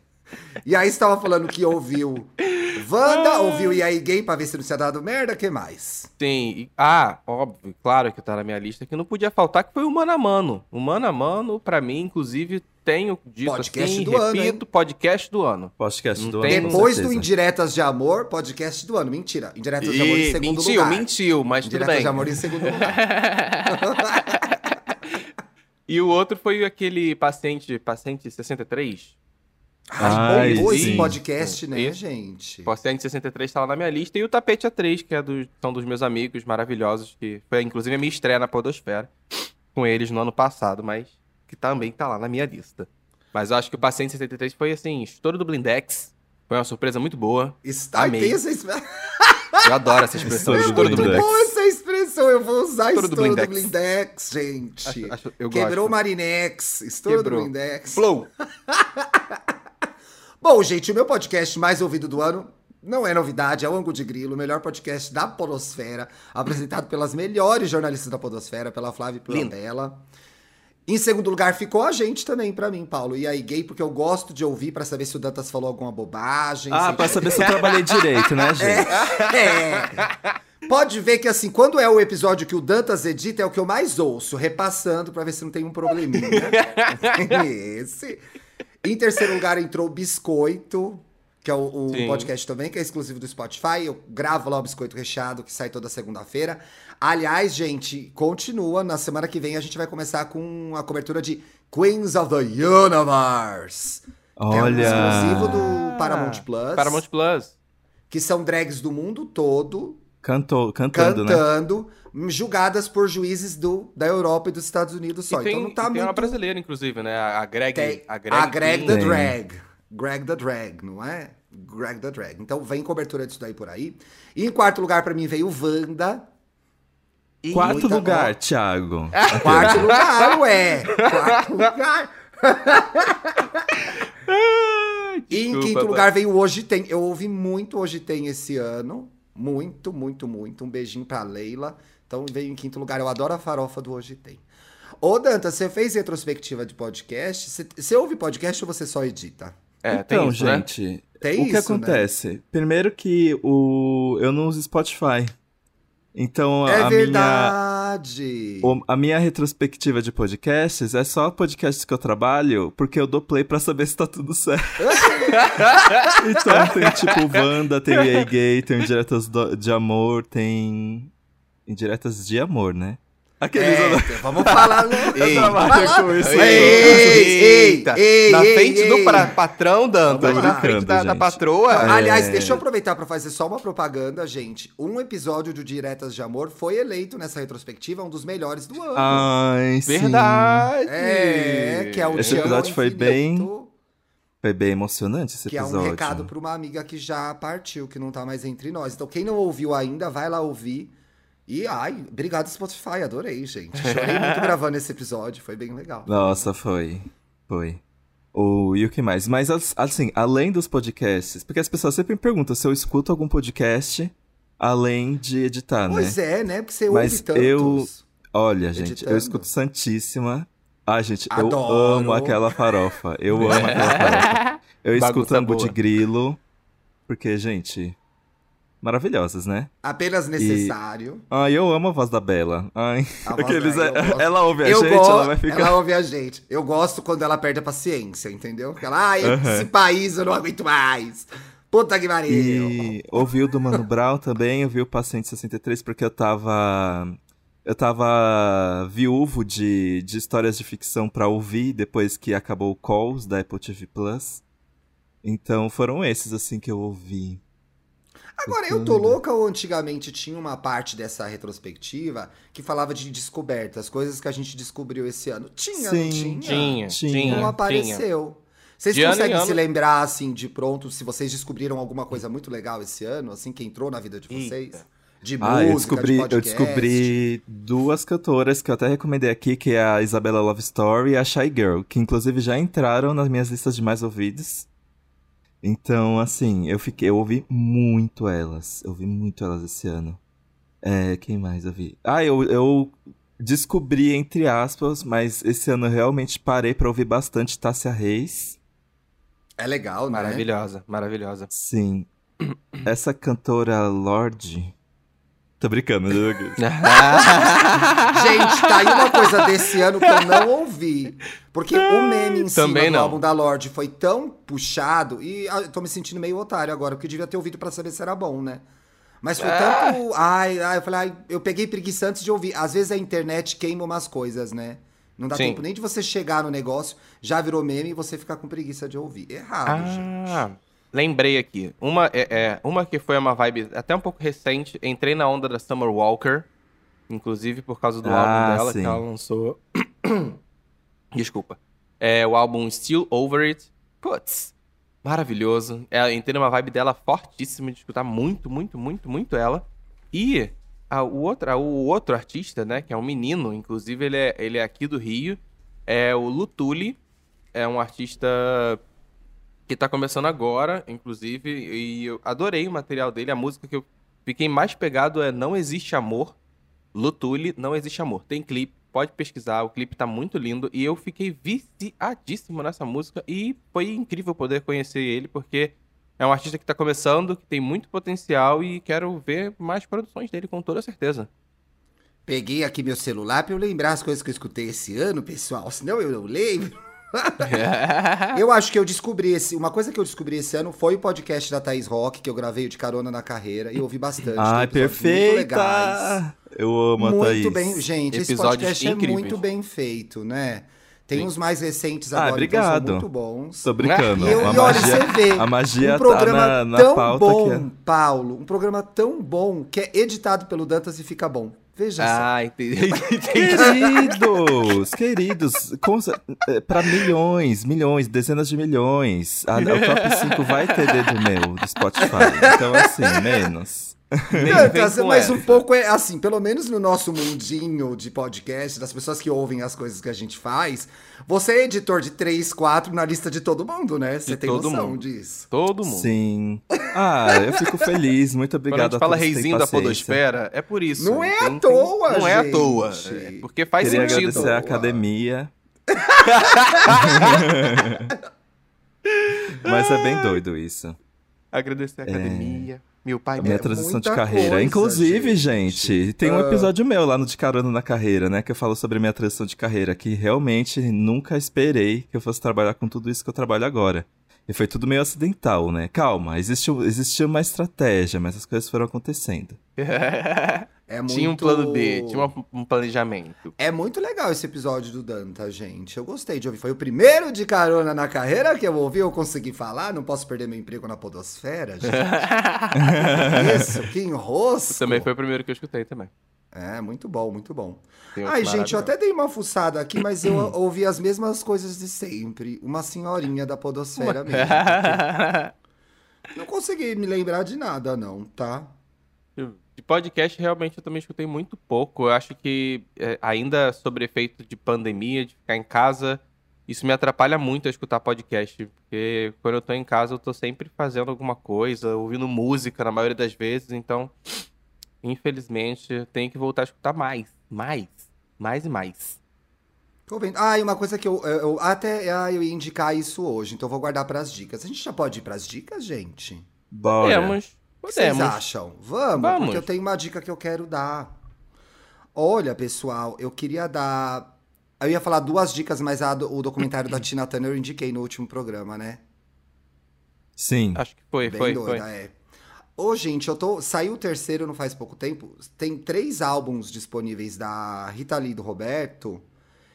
E aí você tava falando que ouviu Wanda, ouviu E aí Gay pra ver se não tinha dado merda, que mais? Sim, e- ah, óbvio, claro que tá na minha lista, que não podia faltar, que foi o Mano a Mano. O Mano a Mano, pra mim, inclusive, tenho dito Podcast assim, do ano, repito, podcast do ano. Podcast Não do ano. Depois do. Indiretas de Amor, podcast do ano. Mentira, Indiretas de Amor em E segundo mentiu, lugar. mentiu, mas tudo Indiretas bem. de Amor em segundo lugar. E o outro foi aquele paciente, paciente 63. Bombou esse podcast, né, Esse. gente? Paciente 63 tá lá na minha lista. E o Tapete A3, que é dos, são dos meus amigos maravilhosos, que foi inclusive a minha estreia na Podosfera com eles no ano passado, mas que também tá lá na minha lista. Mas eu acho que o Paciente 63 foi assim, estouro do Blindex. Foi uma surpresa muito boa. Está Amei. tem essa expressão. Eu adoro essa expressão, Estouro do estouro do Blindex. Blindex. Boa essa expressão. eu vou usar Estouro estouro do do Blindex. Blindex, gente. Acho- acho- Quebrou o. Marinex, estouro Quebrou. do Blindex. Flow. Bom, gente, o meu podcast mais ouvido do ano não é novidade, é o Ango de Grilo, o melhor podcast da podosfera, apresentado pelas melhores jornalistas da podosfera, pela Flávia. Pilandella. Em segundo lugar ficou a gente também, pra mim, Paulo. E aí, gay, porque eu gosto de ouvir pra saber se o Dantas falou alguma bobagem. Ah, pra saber se eu trabalhei direito, né, gente? É. Pode ver que, assim, quando é o episódio que o Dantas edita, é o que eu mais ouço, repassando pra ver se não tem um probleminha. Esse. Em terceiro lugar entrou o Biscoito, que é o, Sim. podcast também, que é exclusivo do Spotify. Eu gravo lá o Biscoito Recheado, que sai toda segunda-feira. Aliás, gente, continua. Na semana que vem a gente vai começar com a cobertura de Queens of the Universe. Que é um Olha. exclusivo do Paramount Plus. Paramount Plus. Que são drags do mundo todo Cantou, cantando, né? Julgadas por juízes do, da Europa e dos Estados Unidos só. e tem, então não tá e tem muito. uma brasileira, inclusive, né? A Greg. Tem a Greg, a Greg the. Drag. Greg the Drag, não é? Greg the Drag. Então vem cobertura disso daí por aí. E em quarto lugar pra mim veio Wanda. E Quarto lugar, Thiago. Quarto lugar, ué. Quarto lugar. E em quinto lugar veio Hoje Tem. Eu ouvi muito Hoje Tem esse ano. Muito, muito, muito. Um beijinho pra Leila. Então veio em quinto lugar. Eu adoro a farofa do Hoje Tem. Ô, Danta, você fez retrospectiva de podcast? Você, você ouve podcast ou você só edita? É, tem então, isso, né? gente, Tem o que isso, né? acontece? Primeiro que o eu não uso Spotify. Então É a minha verdade. o- a minha retrospectiva de podcasts é só podcasts que eu trabalho, porque eu dou play pra saber se tá tudo certo. então tem tipo Wanda, tem o EA Gay, tem do- de Amor, tem Indiretas de Amor, né? Aqueles É, vamos falar. Ei, trabalho com isso. Ei, Eita! ei, Na frente ei. do pra- patrão. Tô Na frente da, patroa. É. Aliás, deixa eu aproveitar pra fazer só uma propaganda, gente. Um episódio do Diretas de Amor foi eleito nessa retrospectiva um dos melhores do ano. Ai, sim. Verdade! É, que é o Esse episódio foi bem Foi bem emocionante esse Que é episódio. um recado pra uma amiga que já partiu, que não tá mais entre nós. Então, quem não ouviu ainda, vai lá ouvir. E, ai, obrigado Spotify, adorei, gente. Chorei muito gravando esse episódio, foi bem legal. Nossa, foi. Foi. O, e o que mais? Mas, as- assim, além dos podcasts, porque as pessoas sempre me perguntam se eu escuto algum podcast além de editar, né? Pois é, né? Porque você Mas ouve tantos. eu- Olha, gente, Editando. eu escuto Santíssima. Ah, gente, Adoro. eu amo aquela farofa. Eu amo aquela farofa. Eu escuto boa. de Grilo, porque, gente, maravilhosas, né? Apenas necessário. Ai, eu amo a voz da Bela. Ai, A voz aqueles, da- eu gosto. ela ouve a eu gente, gosto, ela vai ficar... ouve a gente. Eu gosto quando ela perde a paciência, entendeu? Porque ela, ai, esse país eu não aguento mais. Puta que pariu. E ouvi o do Mano Brown também, eu vi o Paciente 63 porque eu tava. Eu tava viúvo de, de histórias de ficção pra ouvir depois que acabou o Calls da Apple TV Plus. Então foram esses assim que eu ouvi. Agora, eu tô louca ou antigamente tinha uma parte dessa retrospectiva que falava de descobertas, coisas que a gente descobriu esse ano? Tinha, não Sim. tinha? Tinha, Tinha. tinha. Não tinha. apareceu. Vocês De ano em conseguem ano- se lembrar, assim, de pronto, se vocês descobriram alguma coisa muito legal esse ano, assim, que entrou na vida de vocês? Eita. De Ah, música, eu descobri, de eu descobri duas cantoras que eu até recomendei aqui, que é a Isabela Love Story e a Shy Girl, que inclusive já entraram nas minhas listas de mais ouvidos. Então, assim, eu fiquei, eu ouvi muito elas. Eu ouvi muito elas esse ano. É, quem mais eu vi? Ah, eu, eu descobri, entre aspas, mas esse ano eu realmente parei pra ouvir bastante Tássia Reis. É legal, né? Maravilhosa, maravilhosa. Sim. Essa cantora Lorde. Tô brincando, né? Gente, tá aí uma coisa desse ano que eu não ouvi. Porque o meme em cima Também do não. álbum da Lorde foi tão puxado e ah, eu tô me sentindo meio otário agora, porque eu devia ter ouvido pra saber se era bom, né? Mas foi Ah. tanto. Ai, ai, eu falei, ai, eu peguei preguiça antes de ouvir. Às vezes a internet queima umas coisas, né? Não dá Sim. tempo nem de você chegar no negócio, já virou meme e você ficar com preguiça de ouvir. Errado, gente. Ah, lembrei aqui. Uma, é, é, uma que foi uma vibe até um pouco recente. Entrei na onda da Summer Walker. Inclusive por causa do Ah, álbum dela sim. que ela lançou. Desculpa. É o álbum Still Over It. Putz, maravilhoso. É, entrei numa vibe dela fortíssima de escutar muito, muito, muito, muito ela. E a, o, outro, a, o outro artista, né, que é um menino, inclusive ele é, ele é aqui do Rio, é o Lutuli, é um artista que tá começando agora, inclusive, e eu adorei o material dele. A música que eu fiquei mais pegado é Não Existe Amor. Lutuli, Não Existe Amor. Tem clipe, pode pesquisar, o clipe tá muito lindo. E eu fiquei viciadíssimo nessa música e foi incrível poder conhecer ele, porque é um artista que tá começando, que tem muito potencial e quero ver mais produções dele, com toda certeza. Peguei aqui meu celular pra eu lembrar as coisas que eu escutei esse ano, pessoal, senão eu não lembro. eu acho que eu descobri esse. Uma coisa que eu descobri esse ano foi o podcast da Thaís Rock, que eu gravei de carona na carreira, e ouvi bastante. Ai, perfeita! Eu amo a muito Thaís. Muito bem, gente. Episódios esse podcast incríveis. é muito bem feito, né? Tem Sim. uns mais recentes agora, ah, obrigado. Então muito bons. Tô brincando. E, eu, a e olha, você vê. A magia um programa tá na, na tão bom, é... Paulo. Um programa tão bom que é editado pelo Dantas e fica bom. Veja ah, só. entendi. queridos, queridos, é, para milhões, milhões, dezenas de milhões. A, o top 5 vai ter dedo meu do Spotify. Então, assim, menos. Não, mas um pouco é assim, pelo menos no nosso mundinho de podcast, das pessoas que ouvem as coisas que a gente faz, você é editor de 3, 4 na lista de todo mundo, né? Você tem noção mundo. disso. Todo mundo. Sim. Ah, eu fico feliz, muito obrigado. Quando a gente fala reizinho da podosfera, é por isso. Não é tem, à toa, Não gente. é à toa. É porque faz Queria sentido. agradecer a academia. Mas é bem doido isso. Agradecer a academia. É... Meu pai a minha é transição de carreira. Coisa, Inclusive, gente, gente tem um episódio meu lá no De Carona na Carreira, né? Que eu falo sobre a minha transição de carreira, que realmente nunca esperei que eu fosse trabalhar com tudo isso que eu trabalho agora. E foi tudo meio acidental, né? Calma, existiu, existia uma estratégia, mas as coisas foram acontecendo. É muito... Tinha um plano B, tinha um planejamento. É muito legal esse episódio do Danta, gente. Eu gostei de ouvir. Foi o primeiro de carona na carreira que eu ouvi, eu consegui falar. Não posso perder meu emprego na podosfera, gente. Isso, que enrosco. Também foi o primeiro que eu escutei também. É, muito bom, muito bom. Ai, gente, eu até dei uma fuçada aqui, mas eu ouvi as mesmas coisas de sempre. Uma senhorinha da podosfera mesmo. Não consegui me lembrar de nada, não, tá? De podcast, realmente, eu também escutei muito pouco. Eu acho que é, ainda sobre efeito de pandemia, de ficar em casa, isso me atrapalha muito a escutar podcast. Porque quando eu tô em casa, eu tô sempre fazendo alguma coisa, ouvindo música na maioria das vezes. Então, infelizmente, eu tenho que voltar a escutar mais. Mais. Mais e mais. Tô vendo. Ah, e uma coisa que eu, eu, eu até ah, eu ia indicar isso hoje, então eu vou guardar para as dicas. A gente já pode ir para as dicas, gente? Bora. Podemos. O que vocês acham? Vamos, Vamos, porque eu tenho uma dica que eu quero dar. Olha, pessoal, eu queria dar. Eu ia falar duas dicas, mas a, o documentário da Tina Turner eu indiquei no último programa, né? Sim. Acho que foi, Bem foi, doida, foi. É. Ô, gente, eu tô. Saiu o terceiro não faz pouco tempo. Tem três álbuns disponíveis da Rita Lee e do Roberto,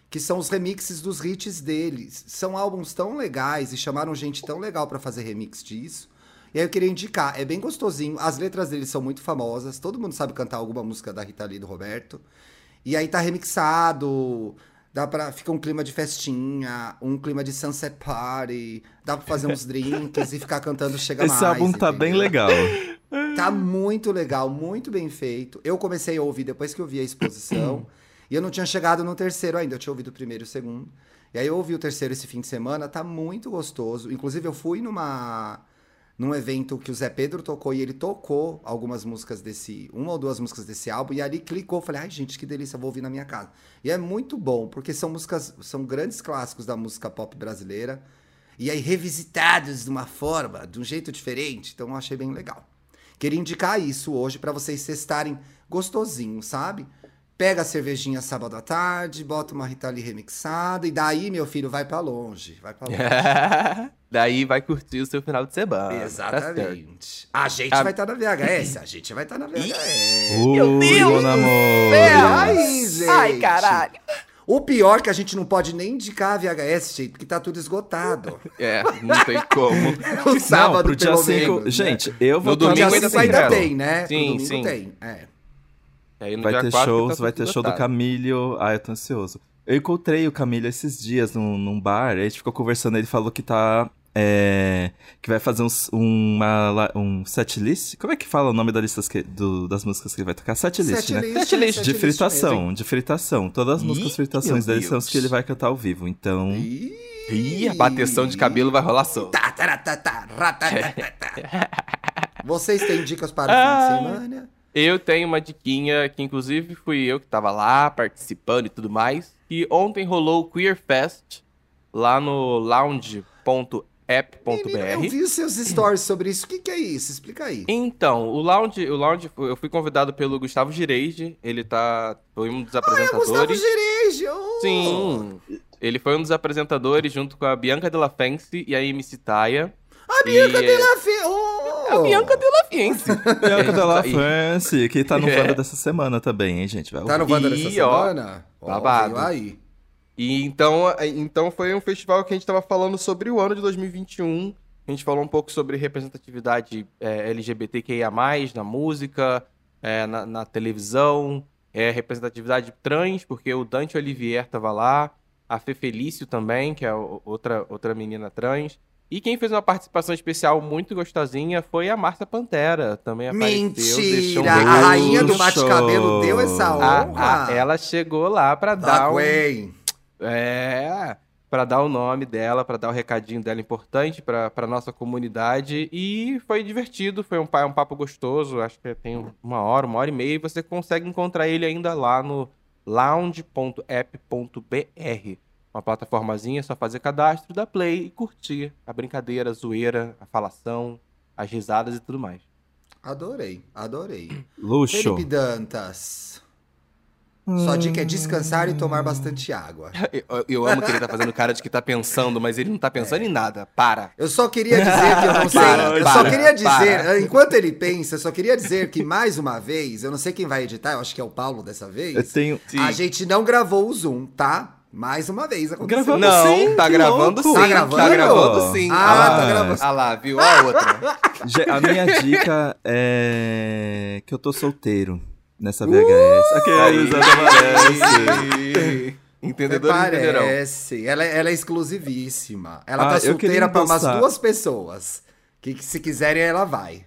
que são os remixes dos hits deles. São álbuns tão legais e chamaram gente tão legal para fazer remix disso. E aí eu queria indicar, é bem gostosinho. As letras dele são muito famosas. Todo mundo sabe cantar alguma música da Rita Lee do Roberto. E aí tá remixado. Dá pra. Fica um clima de festinha, um clima de sunset party. Dá pra fazer uns drinks e ficar cantando Chega Esse Mais. Esse álbum tá entendeu? bem legal. Tá muito legal, muito bem feito. Eu comecei a ouvir depois que eu vi a exposição. e eu não tinha chegado no terceiro ainda. Eu tinha ouvido o primeiro e o segundo. E aí eu ouvi o terceiro esse fim de semana. Tá muito gostoso. Inclusive, eu fui numa num evento que o Zé Pedro tocou e ele tocou algumas músicas desse, uma ou duas músicas desse álbum e ali clicou, falei, ai gente, que delícia, vou ouvir na minha casa. E é muito bom, porque são músicas, são grandes clássicos da música pop brasileira e aí revisitados de uma forma, de um jeito diferente, então eu achei bem legal. Queria indicar isso hoje para vocês estarem gostosinho, sabe? Pega a cervejinha sábado à tarde, bota uma Rita Lee remixada e daí, meu filho, vai para longe, vai para longe. daí vai curtir o seu final de semana. Tá Exatamente. Tá a gente a... vai estar tá na VHS, a gente vai estar tá na VHS. Ui, meu Deus! Amor. Ai, gente. Ai, caralho. O pior é que a gente não pode nem indicar a VHS, gente, porque tá tudo esgotado. É, não tem como. o sábado, não, pro dia 5. Gente, eu vou no domingo ainda, ainda tem, né? Sim, no domingo sim. tem. É. vai ter shows, tá vai ter show do Camilho. Ah, eu tô ansioso. Eu encontrei o Camilho esses dias num, num bar, a gente ficou conversando, ele falou que tá é, que vai fazer uns, uma, um set list. Como é que fala o nome da lista que, do, das músicas que ele vai tocar? Set list, Set né? list, Set list. De fritação, mesmo. de fritação. Todas as músicas Ih, fritações dele são as que ele vai cantar ao vivo. Então, Ih. Ih, a bateção de cabelo vai rolar. Tá, tá, tá, tá, ratatatata. Vocês têm dicas para o fim de semana? Eu tenho uma diquinha que, inclusive, fui eu que tava lá participando e tudo mais. E ontem rolou o Queer Fest lá no Menino, eu lounge.app.br. vi os seus stories sobre isso. O que, que é isso? Explica aí. Então, o Lounge, o Lounge, eu fui convidado pelo Gustavo Gireide, ele tá, foi um dos Ah, é o Gustavo apresentadores. Gereja! oh. Sim, ele foi um dos apresentadores junto com a Bianca Della Fence e a MC Taia. A Bianca E- Della Fé! Oh. A Bianca Della Fence. Bianca Della E- France, que tá no É. Wanda dessa semana também, hein, gente? Vai Tá no Wanda dessa ó, semana? Ó, babado. veio aí. E então, então foi um festival que a gente tava falando sobre o ano de 2021. A gente falou um pouco sobre representatividade é, LGBTQIA+, na música, é, na, na televisão, é, representatividade trans, porque o Dante Olivier tava lá, a Fê Felício também, que é outra, outra menina trans. E quem fez uma participação especial muito gostosinha foi a Márcia Pantera, também apareceu. deixou um Mentira! A rainha do bate-cabelo deu essa A- honra. a- ela chegou lá pra da dar um, é, para dar o nome dela, para dar o recadinho dela importante para para nossa comunidade e foi divertido, foi um, um papo gostoso, acho que tem uma hora, uma hora e meia e você consegue encontrar ele ainda lá no lounge.app.br. Uma plataformazinha, é só fazer cadastro, dar play e curtir a brincadeira, a zoeira, a falação, as risadas e tudo mais. Adorei, adorei. Luxo. Felipe Dantas. Sua dica é descansar e tomar bastante água. Eu, eu amo que ele tá fazendo cara de que tá pensando, mas ele não tá pensando em nada. Para. Eu só queria dizer que eu não sei. Para, eu só para, queria dizer, para. enquanto ele pensa, eu só queria dizer que mais uma vez, eu não sei quem vai editar, eu acho que é o Paulo dessa Eu vez. tenho. Sim. A gente não gravou o Zoom, tá? Mais uma vez aconteceu. Gravamos Não, sim, tá que gravando louco. sim. Tá gravando? Tá gravando sim. Ah, Ah, lá. tá gravando. Ah lá, viu? A outra. A minha dica é que eu tô solteiro nessa VHS. Aqueles aparece. Entendedores entenderão. Parece. Ela, ela é exclusivíssima. Ela Ah, tá solteira pra umas duas pessoas. Que, que se quiserem, ela vai.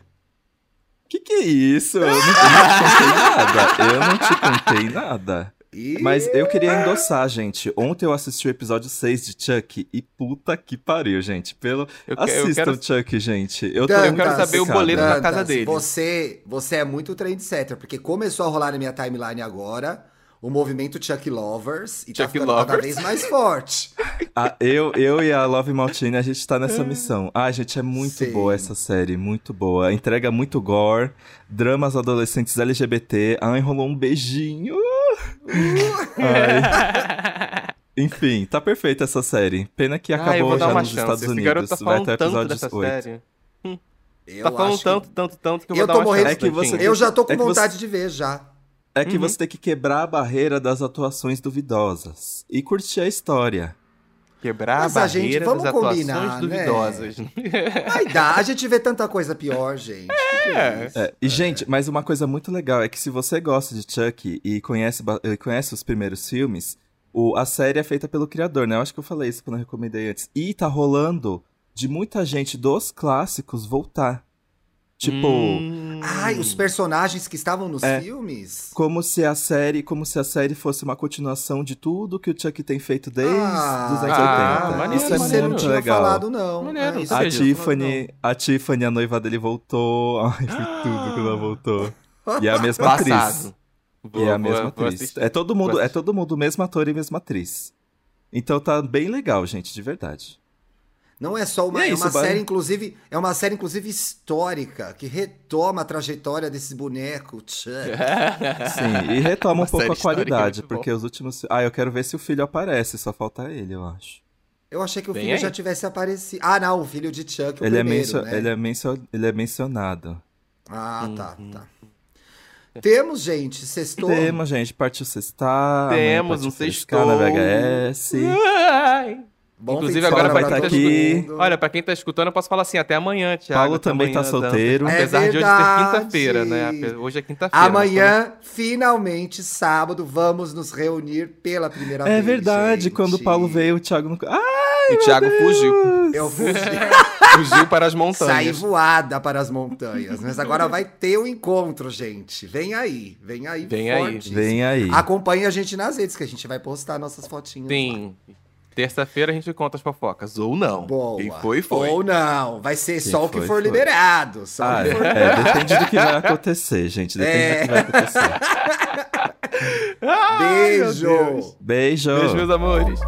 Que que é isso? Eu não, eu não te contei nada. Eu não te contei nada. E... Mas eu queria endossar, gente. Ontem eu assisti o episódio 6 de Chuck e puta que pariu, gente. Pelo... Eu que- eu quero- Chuck, gente. Eu tô Dan- Eu quero Dantas, saber o boleto da Dantas, casa dele. Você, você é muito trendsetter, porque começou a rolar na minha timeline agora o movimento Chuck Lovers e tá Chuck ficando cada Lovers. vez mais forte. Ah, eu, eu e a Love Maltini, a gente tá nessa missão. Ah, gente, é muito Sim. boa essa série, muito boa. Entrega muito gore, dramas adolescentes LGBT. Ah, enrolou um beijinho. Enfim, tá perfeita essa série. Pena que Ah, acabou vou dar já nos chance. Estados Esse Unidos. tá Vai falando até tanto episódio dessa 8. série. Eu Tá falando tanto, tanto, tanto que eu vou Eu dar tô uma morrendo- chance. É que você- que... Eu já tô com É que você- vontade de ver já. É que Uhum. você tem que quebrar a barreira das atuações duvidosas e curtir a história. Quebrar Mas a a gente- vamos das atuações combinar, né? duvidosas. Ai, dá. A gente vê tanta coisa pior, gente. É isso? É, e, gente, mas uma coisa muito legal é que se você gosta de Chuck e conhece, conhece os primeiros filmes, o, a série é feita pelo criador, né? Eu acho que eu falei isso quando eu recomendei antes. E tá rolando de muita gente dos clássicos voltar. Tipo, Hum. Ai, os personagens que estavam nos É. filmes? como se a série, como se a série fosse uma continuação de tudo que o Chuck tem feito desde Ah, os anos ah, 80. maneiro, isso é não muito legal. falado, não. Maneiro, É, isso A falado, Tiffany, a Tiffany, a noiva dele voltou. Ai, foi tudo quando ela voltou. E é a mesma atriz. Passado. E é a mesma vou atriz. assistir. É todo mundo, é todo mundo mesmo ator e mesma atriz. Então tá bem legal, gente, de verdade. Não é só uma, é é uma série inclusive, é uma série inclusive histórica que retoma a trajetória desse boneco Chuck. Sim, e retoma um pouco a histórica, qualidade, porque os últimos. Ah, eu quero ver se o filho aparece, só falta ele, eu acho. Eu achei que o Vem filho aí. já tivesse aparecido. Ah, não, o filho de Chuck, o Ele é, primeiro, mencio- né? ele, é mencio- ele é mencionado. Ah, tá, Uhum. tá. Temos, gente, sextou. Temos, gente, partiu sextar. Temos partiu um frescar na sextou. VHS. Ai. Bom Inclusive, agora vai pra tá aqui. mundo. Olha, pra quem tá escutando, eu posso falar assim, até amanhã, Thiago. Paulo também tá amanhã, solteiro. Dan. É Apesar de hoje ser quinta-feira, né? Hoje é quinta-feira. Amanhã, finalmente, sábado, vamos nos reunir pela primeira vez. É verdade, gente. quando o Paulo veio, o Thiago não. Ai, e o Thiago fugiu. Eu fugi, Fugiu para as montanhas. saí voada para as montanhas. Mas agora vai ter o um encontro, gente. Vem aí, vem aí. Vem aí. fortíssimo. Vem aí. Acompanhe a gente nas redes, que a gente vai postar nossas fotinhas. lá. Terça-feira a gente conta as fofocas. Ou não. Boa. Quem foi, foi. Ou não. Vai ser Quem só o que foi, for foi. liberado. Só Ah, o que for é, depende do que vai acontecer, gente. Depende É. do que vai acontecer. Ai, Beijo! Beijo. Beijo, meus amores.